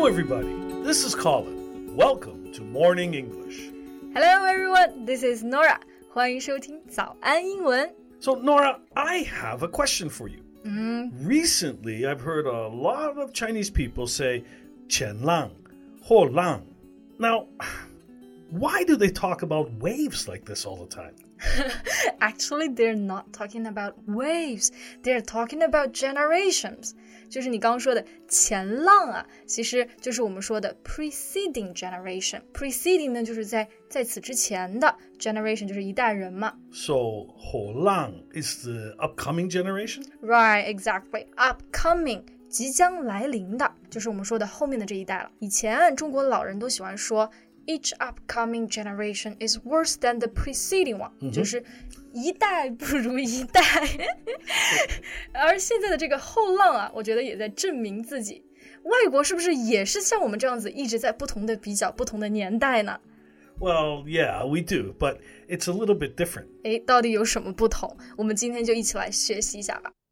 Hello, everybody. This is Colin. Welcome to Morning English. Hello, everyone. This is Norah. 欢迎收听早安英文。So, Norah, I have a question for you. Mm. Recently, I've heard a lot of Chinese people say "qian lang," lang." Now, why do they talk about waves like this all the time? Actually, they're not talking about waves. They're talking about generations. 就是你刚刚说的前浪啊，其实就是我们说的 preceding generation。preceding 呢，就是在在此之前的 generation，就是一代人嘛。So 后浪 is the upcoming generation. Right, exactly. Upcoming. 即将来临的，就是我们说的后面的这一代了。以前中国老人都喜欢说 ，each upcoming generation is worse than the preceding one，、就是一代不如一代。而现在的这个后浪啊，我觉得也在证明自己。外国是不是也是像我们这样子，一直在不同的比较不同的年代呢？ Well, yeah, we do, but it's a little bit different. 诶，到底有什么不同？我们今天就一起来学习一下吧。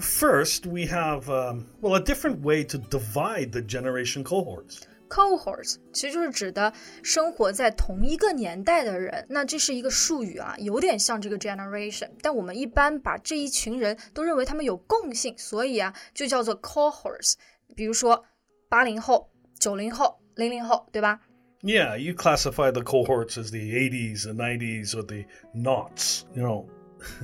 first we have um, well a different way to divide the generation cohorts. Cohorts 其实就是指的生活在同一个年代的人，那这是一个术语啊，有点像这个 generation，但我们一般把这一群人都认为他们有共性，所以啊就叫做 cohorts。比如说八零后、九零后、零零后，对吧？ Yeah, you classify the cohorts as the 80s, the 90s, or the knots. You know,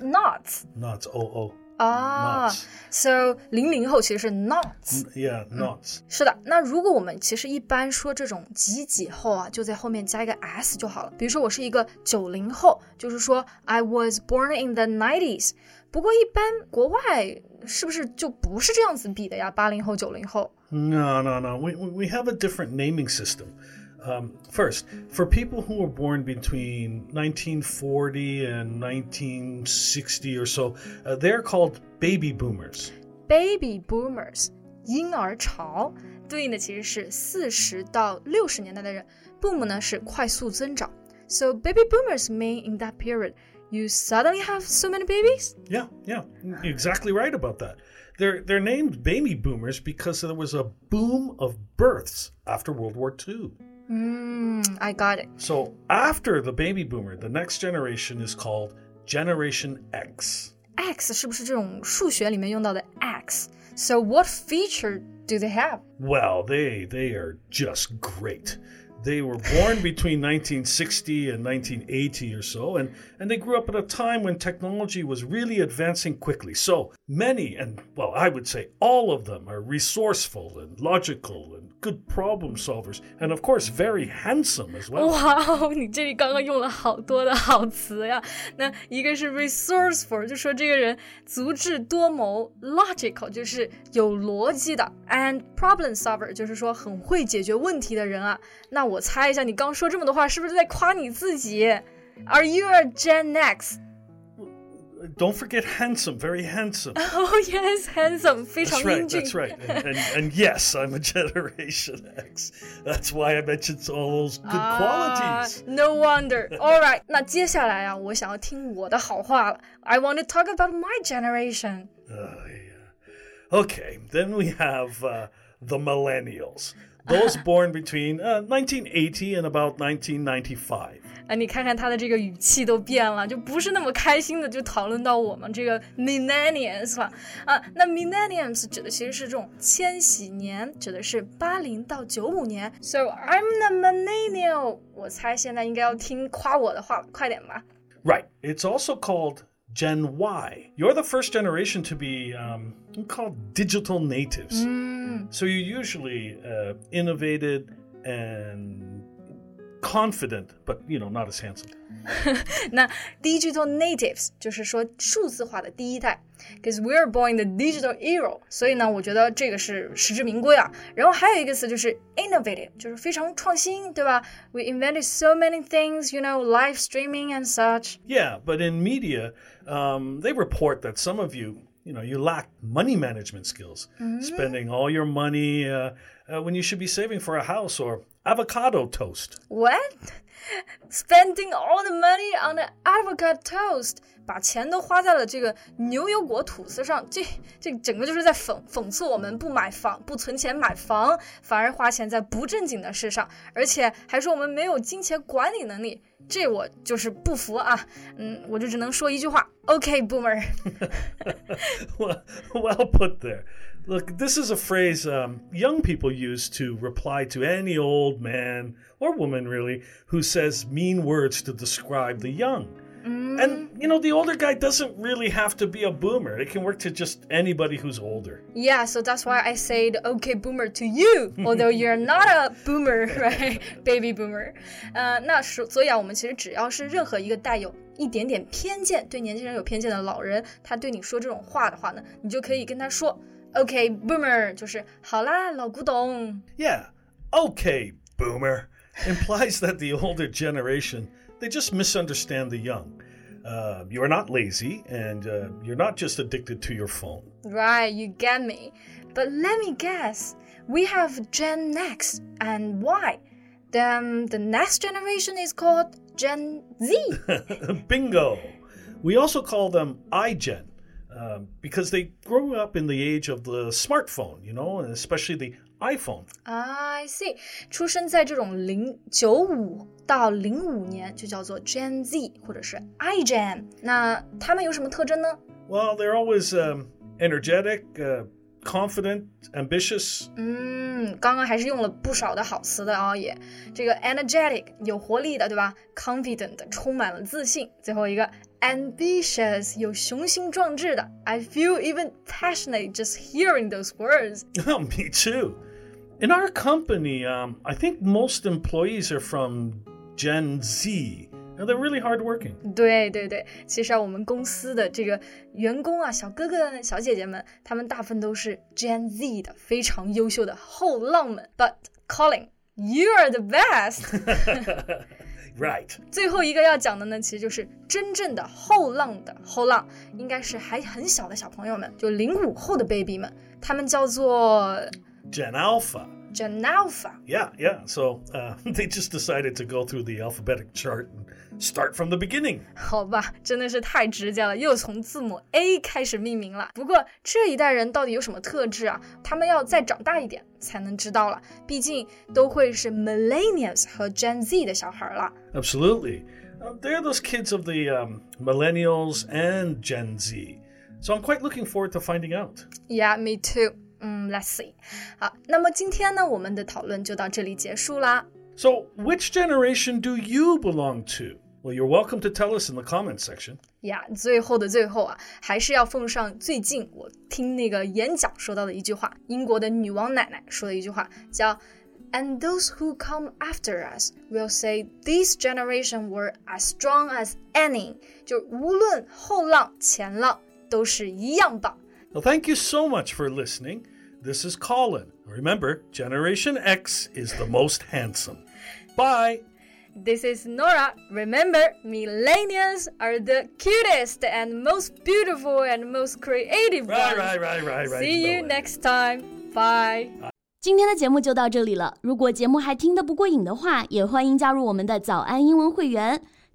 Knots knots. Oh, oh. 啊 Knots. ，so 零零后其实是 knots。 Yeah, knots. 是的，那如果我们其实一般说这种几几后啊，就在后面加一个 s 就好了。比如说我是一个九零后，就是说 I was born in the nineties。不过一般国外是不是就不是这样子比的呀？八零后、九零后。 No, no, no. We, we we have a different naming system. Um, first, for people who were born between 1940 and 1960 or so, uh, they're called baby boomers. Baby boomers，婴儿潮，对应的其实是四十到六十年代的人。Boom 呢是快速增长，so baby boomers mean in that period you suddenly have so many babies. Yeah, yeah, you're exactly right about that. They're they're named baby boomers because there was a boom of births after World War II. 嗯，I got it. So after the baby boomer, the next generation is called Generation X. X 是不是这种数学里面用到的 X？So what feature do they have？ Well, they they are just great. They were born between 1960 and 1980 or so, and, and they grew up at a time when technology was really advancing quickly. So many, and well, I would say all of them, are resourceful and logical and good problem solvers, and of course, very handsome as well. 哇哦，你这里刚刚用了好多的好词呀。那一个是 resourceful，就说这个人足智多谋；logical 就是有逻辑的；and problem solver 就是说很会解决问题的人啊。那 我猜一下，你刚说这么多话，是不是在夸你自己？Are you a Gen X？ Don't forget handsome, very handsome. Oh yes, handsome，非常 That's right, 英俊。 that's right. And, and, and yes, I'm a Generation X. That's why I mentioned all those good qualities. Ah, no wonder. All right，那接下来啊，我想要听我的好话了。I want to talk about my generation. Oh, yeah. Okay, then we have uh, the millennials. Those born between uh, 1980 and about 1995. 啊，你看看他的这个语气都变了，就不是那么开心的，就讨论到我们这个 millennials 了啊。那 millennials 指的其实是这种千禧年，指的是八零到九五年。So I'm the millennial。我猜现在应该要听夸我的话了，快点吧。 Right. It's also called Gen Y. You're the first generation to be um, called digital natives. So you usually uh, innovated and confident, but you know, not as handsome. 那 digital natives 就是说数字化的第一代，because we're born in the digital era，所以呢，我觉得这个是实至名归啊。然后还有一个词就是 innovative，就是非常创新，对吧？We invented so many things, you know, live streaming and such. Yeah, but in media, um, they report that some of you you know you lack money management skills spending all your money uh, uh, when you should be saving for a house or avocado toast What? Spending all the money on the avocado toast，把钱都花在了这个牛油果吐司上，这这整个就是在讽讽刺我们不买房、不存钱买房，反而花钱在不正经的事上，而且还说我们没有金钱管理能力，这我就是不服啊！嗯，我就只能说一句话：OK，Boomer。 well, well put there look this is a phrase um, young people use to reply to any old man or woman really who says mean words to describe the young and you know the older guy doesn't really have to be a boomer it can work to just anybody who's older Yeah, so that's why I said okay boomer to you, although you're not a boomer, right? Baby boomer. 呃，那是所以啊，我们其实只要是任何一个带有一点点偏见、对年轻人有偏见的老人，他对你说这种话的话呢，你就可以跟他说 okay boomer，就是好啦，老古董。 Yeah, okay, boomer implies that the older generation they just misunderstand the young. Uh, you're not lazy, and uh, you're not just addicted to your phone. Right, you get me. But let me guess. We have Gen X and Y. Then the next generation is called Gen Z. Bingo. We also call them iGen uh, because they grew up in the age of the smartphone, you know, and especially the iPhone. I see，出生在这种零九五到零五年就叫做 Gen Z 或者是 iGen。那他们有什么特征呢？ Well, they're always um, energetic, uh, confident, ambitious. 嗯，刚刚还是用了不少的好词的啊、也这个 energetic 有活力的，对吧？confident 充满了自信。最后一个 ambitious 有雄心壮志的。I feel even passionate just hearing those words. Me too. In our company, um, I think most employees are from Gen Z. Now, they're really hardworking. 对对对，其实啊，我们公司的这个员工啊，小哥哥、小姐姐们，他们大部分都是 Gen Z 的，非常优秀的后浪们。But Colin, you are the best 。 Right. 最后一个要讲的呢，其实就是真正的后浪的后浪，应该是还很小的小朋友们，就零五后的 baby 们，他们叫做 Gen Alpha. Gen Alpha。 Yeah, yeah. So uh, they just decided to go through the alphabetic chart and start from the beginning. 好吧，真的是太直接了，又从字母 A 开始命名了。不过这一代人到底有什么特质啊？他们要再长大一点才能知道了，毕竟都会是 Millennials 和 Gen Z 的小孩了。 Absolutely. Uh, they're those kids of the um, millennials and Gen Z. So I'm quite looking forward to finding out. Yeah, me too. 嗯，Let's see。好，那么今天呢，我们的讨论就到这里结束啦。 So, which generation do you belong to? Well, you're welcome to tell us in the comments section. 呀最后的最后啊，还是要奉上最近我听那个演讲说到的一句话，英国的女王奶奶说的一句话，叫 And those who come after us will say this generation were as strong as any，就无论后浪前浪都是一样棒。 well, thank you so much for listening. This is Colin. Remember, Generation X is the most handsome. Bye. This is Norah. Remember, millennials are the cutest and most beautiful and most creative right, ones. Right, right, right, right. See you next time. Bye. 今天的节目就到这里了。如果节目还听得不过瘾的话，也欢迎加入我们的早安英文会员。